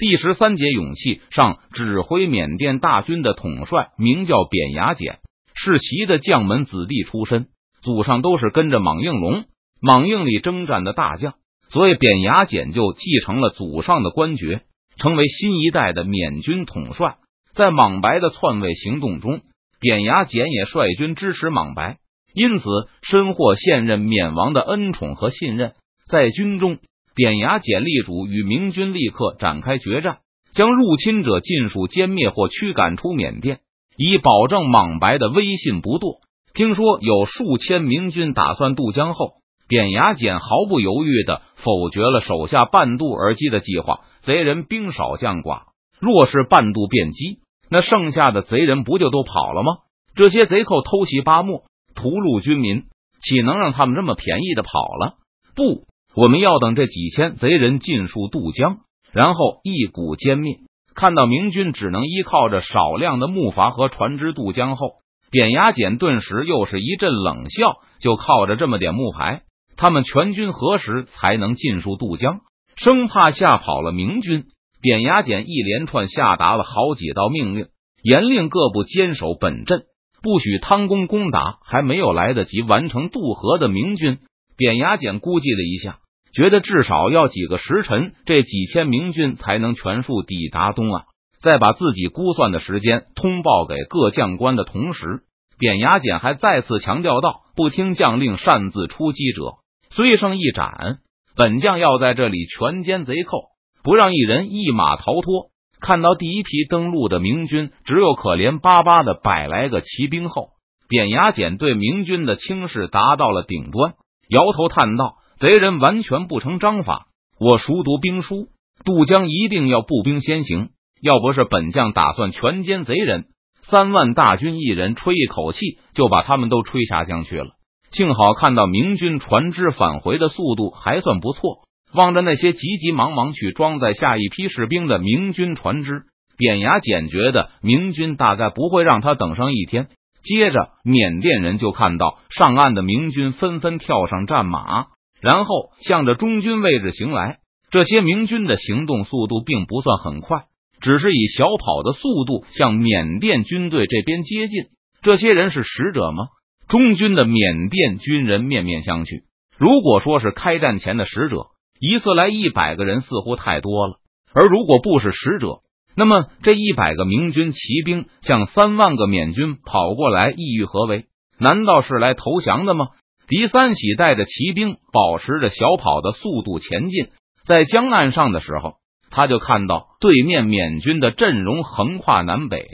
第十三节勇气上，指挥缅甸大军的统帅名叫扁牙简，是习的将门子弟出身，祖上都是跟着莽应龙、莽应里征战的大将，所以扁牙简就继承了祖上的官爵，成为新一代的缅军统帅。在莽白的篡位行动中，扁牙简也率军支持莽白，因此深获现任缅王的恩宠和信任。在军中。典雅简力主与明军立刻展开决战，将入侵者尽数歼灭或驱赶出缅甸，以保证莽白的威信不堕。听说有数千明军打算渡江后，典雅简毫不犹豫的否决了手下半渡而击的计划。贼人兵少将寡，若是半渡便击，那剩下的贼人不就都跑了吗？这些贼寇偷袭八莫，屠戮军民，岂能让他们这么便宜的跑了？不。我们要等这几千贼人尽数渡江，然后一股歼灭。看到明军只能依靠着少量的木筏和船只渡江后，扁牙简顿时又是一阵冷笑。就靠着这么点木牌，他们全军何时才能尽数渡江？生怕吓跑了明军，扁牙简一连串下达了好几道命令，严令各部坚守本阵，不许贪功攻打还没有来得及完成渡河的明军。扁牙简估计了一下，觉得至少要几个时辰，这几千明军才能全数抵达东岸。在把自己估算的时间通报给各将官的同时，扁牙简还再次强调道：“不听将令擅自出击者，虽胜一斩。本将要在这里全歼贼寇，不让一人一马逃脱。”看到第一批登陆的明军只有可怜巴巴的百来个骑兵后，扁牙简对明军的轻视达到了顶端。摇头叹道：“贼人完全不成章法。我熟读兵书，渡江一定要步兵先行。要不是本将打算全歼贼人，三万大军一人吹一口气就把他们都吹下江去了。幸好看到明军船只返回的速度还算不错，望着那些急急忙忙去装载下一批士兵的明军船只，扁牙简觉得明军大概不会让他等上一天。”接着，缅甸人就看到上岸的明军纷纷跳上战马，然后向着中军位置行来。这些明军的行动速度并不算很快，只是以小跑的速度向缅甸军队这边接近。这些人是使者吗？中军的缅甸军人面面相觑。如果说是开战前的使者，一次来一百个人似乎太多了；而如果不是使者，那么，这一百个明军骑兵向三万个缅军跑过来，意欲何为？难道是来投降的吗？狄三喜带着骑兵保持着小跑的速度前进，在江岸上的时候，他就看到对面缅军的阵容横跨南北，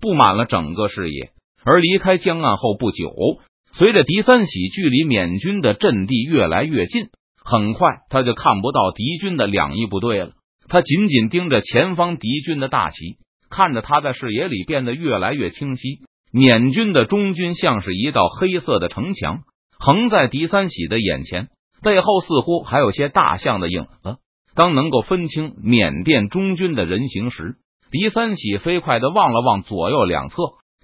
布满了整个视野。而离开江岸后不久，随着狄三喜距离缅军的阵地越来越近，很快他就看不到敌军的两翼部队了。他紧紧盯着前方敌军的大旗，看着他在视野里变得越来越清晰。缅军的中军像是一道黑色的城墙，横在狄三喜的眼前，背后似乎还有些大象的影子。当能够分清缅甸中军的人形时，狄三喜飞快的望了望左右两侧，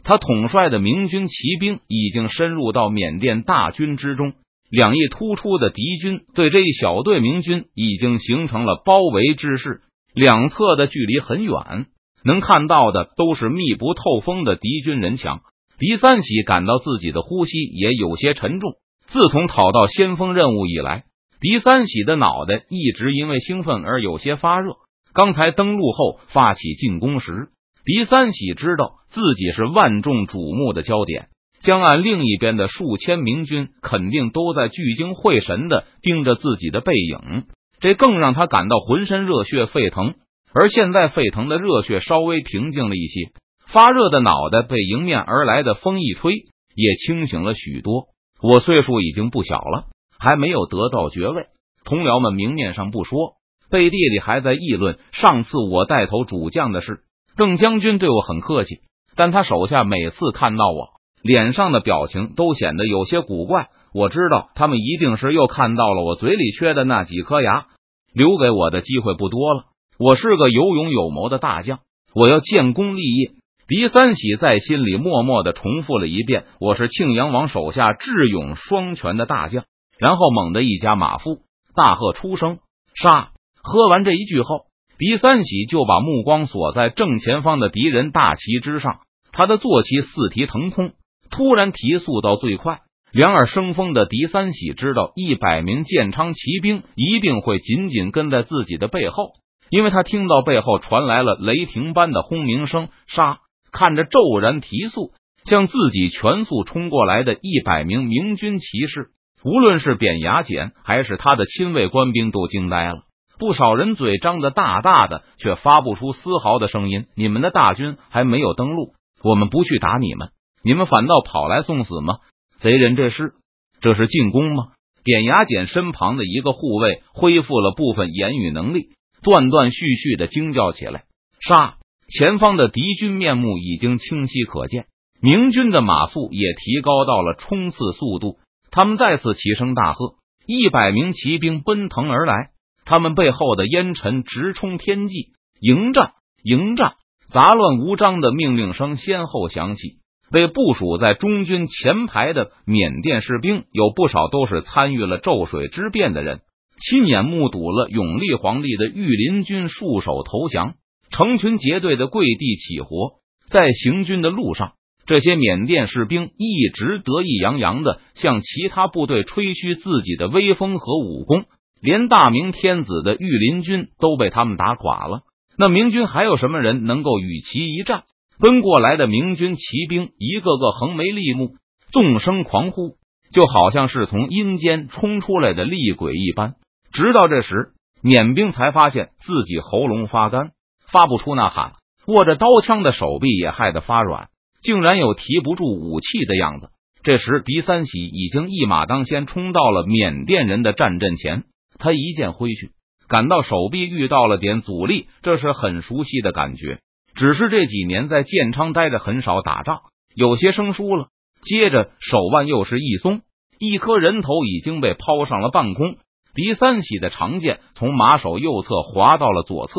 他统帅的明军骑兵已经深入到缅甸大军之中。两翼突出的敌军对这一小队明军已经形成了包围之势，两侧的距离很远，能看到的都是密不透风的敌军人墙。狄三喜感到自己的呼吸也有些沉重。自从讨到先锋任务以来，狄三喜的脑袋一直因为兴奋而有些发热。刚才登陆后发起进攻时，狄三喜知道自己是万众瞩目的焦点。江岸另一边的数千明军肯定都在聚精会神的盯着自己的背影，这更让他感到浑身热血沸腾。而现在沸腾的热血稍微平静了一些，发热的脑袋被迎面而来的风一吹，也清醒了许多。我岁数已经不小了，还没有得到爵位，同僚们明面上不说，背地里还在议论上次我带头主将的事。邓将军对我很客气，但他手下每次看到我。脸上的表情都显得有些古怪。我知道他们一定是又看到了我嘴里缺的那几颗牙，留给我的机会不多了。我是个有勇有谋的大将，我要建功立业。狄三喜在心里默默的重复了一遍：“我是庆阳王手下智勇双全的大将。”然后猛地一加马腹，大喝出声：“杀！”喝完这一句后，狄三喜就把目光锁在正前方的敌人大旗之上，他的坐骑四蹄腾空，突然提速到最快。两耳生风的狄三喜知道，一百名建昌骑兵一定会紧紧跟在自己的背后，因为他听到背后传来了雷霆般的轰鸣声。杀！看着骤然提速向自己全速冲过来的一百名明军骑士，无论是扁牙简还是他的亲卫官兵，都惊呆了。不少人嘴张得大大的，却发不出丝毫的声音。你们的大军还没有登陆，我们不去打你们，你们反倒跑来送死吗？贼人，这是这是进攻吗？扁牙简身旁的一个护卫恢复了部分言语能力，断断续续的惊叫起来：“杀！”前方的敌军面目已经清晰可见，明军的马速也提高到了冲刺速度。他们再次齐声大喝，一百名骑兵奔腾而来，他们背后的烟尘直冲天际。迎战！迎战！杂乱无章的命令声先后响起。被部署在中军前排的缅甸士兵有不少都是参与了咒水之变的人，亲眼目睹了永历皇帝的御林军束手投降，成群结队的跪地起活。在行军的路上，这些缅甸士兵一直得意洋洋的向其他部队吹嘘自己的威风和武功，连大明天子的御林军都被他们打垮了。那明军还有什么人能够与其一战？奔过来的明军骑兵一个个横眉立目，纵声狂呼，就好像是从阴间冲出来的厉鬼一般。直到这时，缅兵才发现自己喉咙发干，发不出呐喊，握着刀枪的手臂也害得发软，竟然有提不住武器的样子。这时，狄三喜已经一马当先冲到了缅甸人的战阵前，他一剑挥去，感到手臂遇到了点阻力，这是很熟悉的感觉。只是这几年在建昌待着，很少打仗，有些生疏了。接着手腕又是一松，一颗人头已经被抛上了半空。狄三喜的长剑从马首右侧滑到了左侧，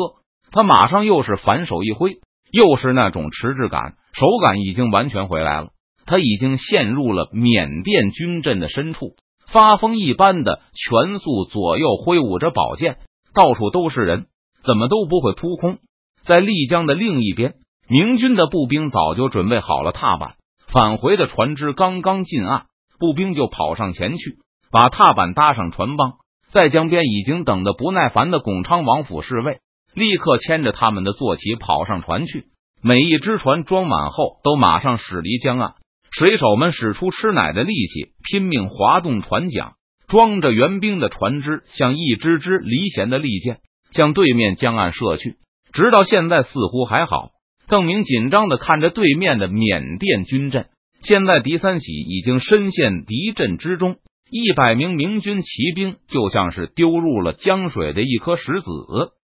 他马上又是反手一挥，又是那种迟滞感，手感已经完全回来了。他已经陷入了缅甸军阵的深处，发疯一般的全速左右挥舞着宝剑，到处都是人，怎么都不会扑空。在丽江的另一边，明军的步兵早就准备好了踏板。返回的船只刚刚进岸，步兵就跑上前去，把踏板搭上船帮。在江边已经等得不耐烦的巩昌王府侍卫，立刻牵着他们的坐骑跑上船去。每一只船装满后，都马上驶离江岸。水手们使出吃奶的力气，拼命划动船桨，装着援兵的船只像一支支离弦的利箭，向对面江岸射去。直到现在，似乎还好。邓明紧张的看着对面的缅甸军阵。现在狄三喜已经深陷敌阵之中，一百名明军骑兵就像是丢入了江水的一颗石子，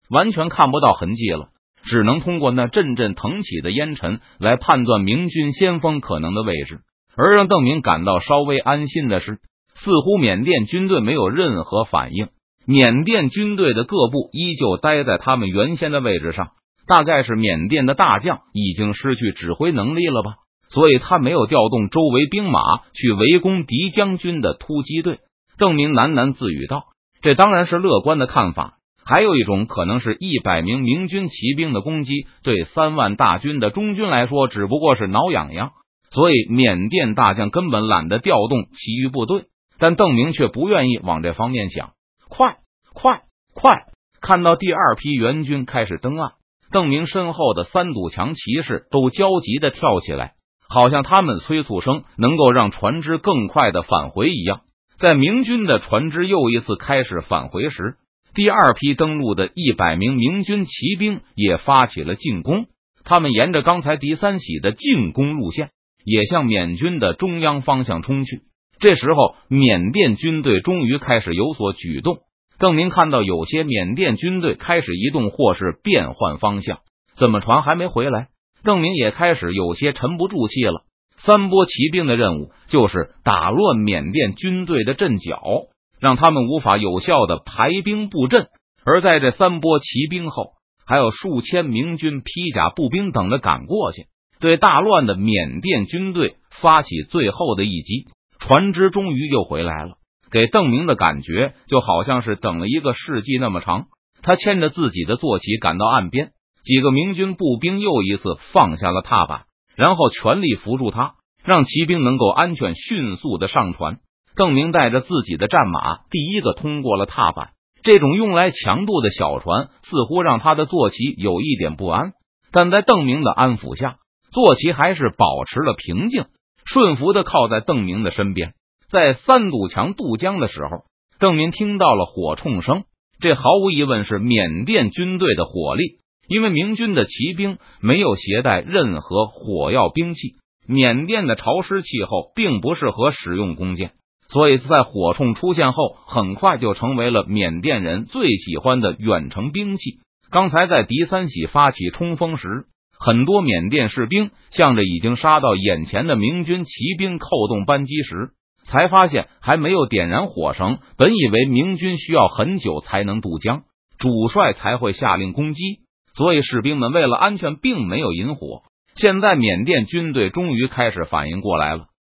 完全看不到痕迹了。只能通过那阵阵腾起的烟尘来判断明军先锋可能的位置。而让邓明感到稍微安心的是，似乎缅甸军队没有任何反应。缅甸军队的各部依旧待在他们原先的位置上，大概是缅甸的大将已经失去指挥能力了吧，所以他没有调动周围兵马去围攻敌将军的突击队。邓明喃喃自语道：“这当然是乐观的看法，还有一种可能是一百名明军骑兵的攻击对三万大军的中军来说只不过是挠痒痒，所以缅甸大将根本懒得调动其余部队。但邓明却不愿意往这方面想。”快快快！看到第二批援军开始登岸，邓明身后的三堵墙骑士都焦急的跳起来，好像他们催促声能够让船只更快的返回一样。在明军的船只又一次开始返回时，第二批登陆的一百名明军骑兵也发起了进攻。他们沿着刚才狄三喜的进攻路线，也向缅军的中央方向冲去。这时候，缅甸军队终于开始有所举动。邓明看到有些缅甸军队开始移动，或是变换方向。怎么船还没回来？邓明也开始有些沉不住气了。三波骑兵的任务就是打乱缅甸军队的阵脚，让他们无法有效的排兵布阵。而在这三波骑兵后，还有数千明军披甲步兵等着赶过去，对大乱的缅甸军队发起最后的一击。船只终于又回来了，给邓明的感觉就好像是等了一个世纪那么长，他牵着自己的坐骑赶到岸边，几个明军步兵又一次放下了踏板，然后全力扶住他，让骑兵能够安全迅速的上船。邓明带着自己的战马，第一个通过了踏板。这种用来强渡的小船，似乎让他的坐骑有一点不安，但在邓明的安抚下，坐骑还是保持了平静，顺服的靠在邓明的身边。在三堵墙渡江的时候，邓明听到了火铳声，这毫无疑问是缅甸军队的火力，因为明军的骑兵没有携带任何火药兵器。缅甸的潮湿气候并不适合使用弓箭。所以在火铳出现后，很快就成为了缅甸人最喜欢的远程兵器。刚才在敌三喜发起冲锋时，很多缅甸士兵向着已经杀到眼前的明军骑兵扣动扳机时，才发现还没有点燃火绳。本以为明军需要很久才能渡江，主帅才会下令攻击，所以士兵们为了安全并没有引火。现在缅甸军队终于开始反应过来了。